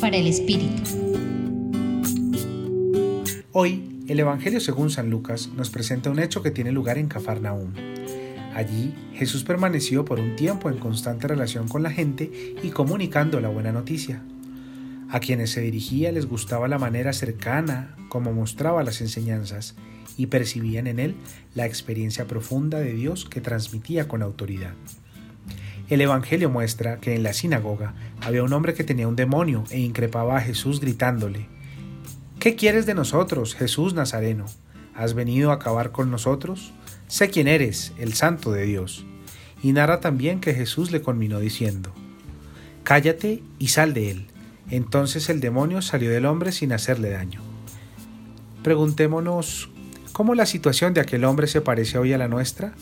Para el Espíritu. Hoy, el Evangelio según San Lucas nos presenta un hecho que tiene lugar en Cafarnaúm. Allí, Jesús permaneció por un tiempo en constante relación con la gente y comunicando la buena noticia. A quienes se dirigía les gustaba la manera cercana como mostraba las enseñanzas y percibían en él la experiencia profunda de Dios que transmitía con autoridad. El Evangelio muestra que en la sinagoga había un hombre que tenía un demonio e increpaba a Jesús gritándole, ¿Qué quieres de nosotros, Jesús Nazareno? ¿Has venido a acabar con nosotros? Sé quién eres, el santo de Dios. Y narra también que Jesús le conminó diciendo, Cállate y sal de él. Entonces el demonio salió del hombre sin hacerle daño. Preguntémonos, ¿cómo la situación de aquel hombre se parece hoy a la nuestra?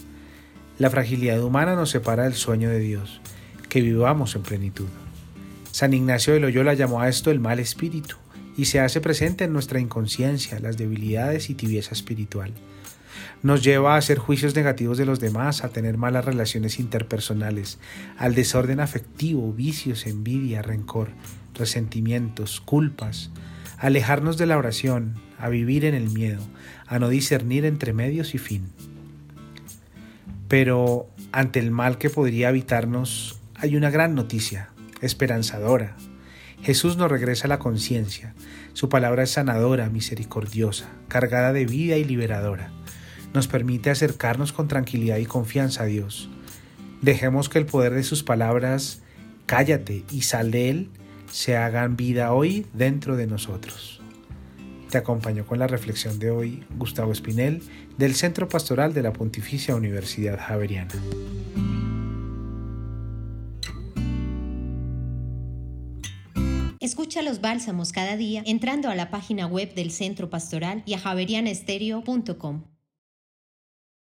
La fragilidad humana nos separa del sueño de Dios, que vivamos en plenitud. San Ignacio de Loyola llamó a esto el mal espíritu, y se hace presente en nuestra inconsciencia, las debilidades y tibieza espiritual. Nos lleva a hacer juicios negativos de los demás, a tener malas relaciones interpersonales, al desorden afectivo, vicios, envidia, rencor, resentimientos, culpas, a alejarnos de la oración, a vivir en el miedo, a no discernir entre medios y fin. Pero ante el mal que podría habitarnos hay una gran noticia, esperanzadora. Jesús nos regresa a la conciencia. Su palabra es sanadora, misericordiosa, cargada de vida y liberadora. Nos permite acercarnos con tranquilidad y confianza a Dios. Dejemos que el poder de sus palabras, cállate y sal de él, se hagan vida hoy dentro de nosotros. Te acompaño con la reflexión de hoy Gustavo Espinel del Centro Pastoral de la Pontificia Universidad Javeriana. Escucha los bálsamos cada día entrando a la página web del Centro Pastoral y a javerianestereo.com.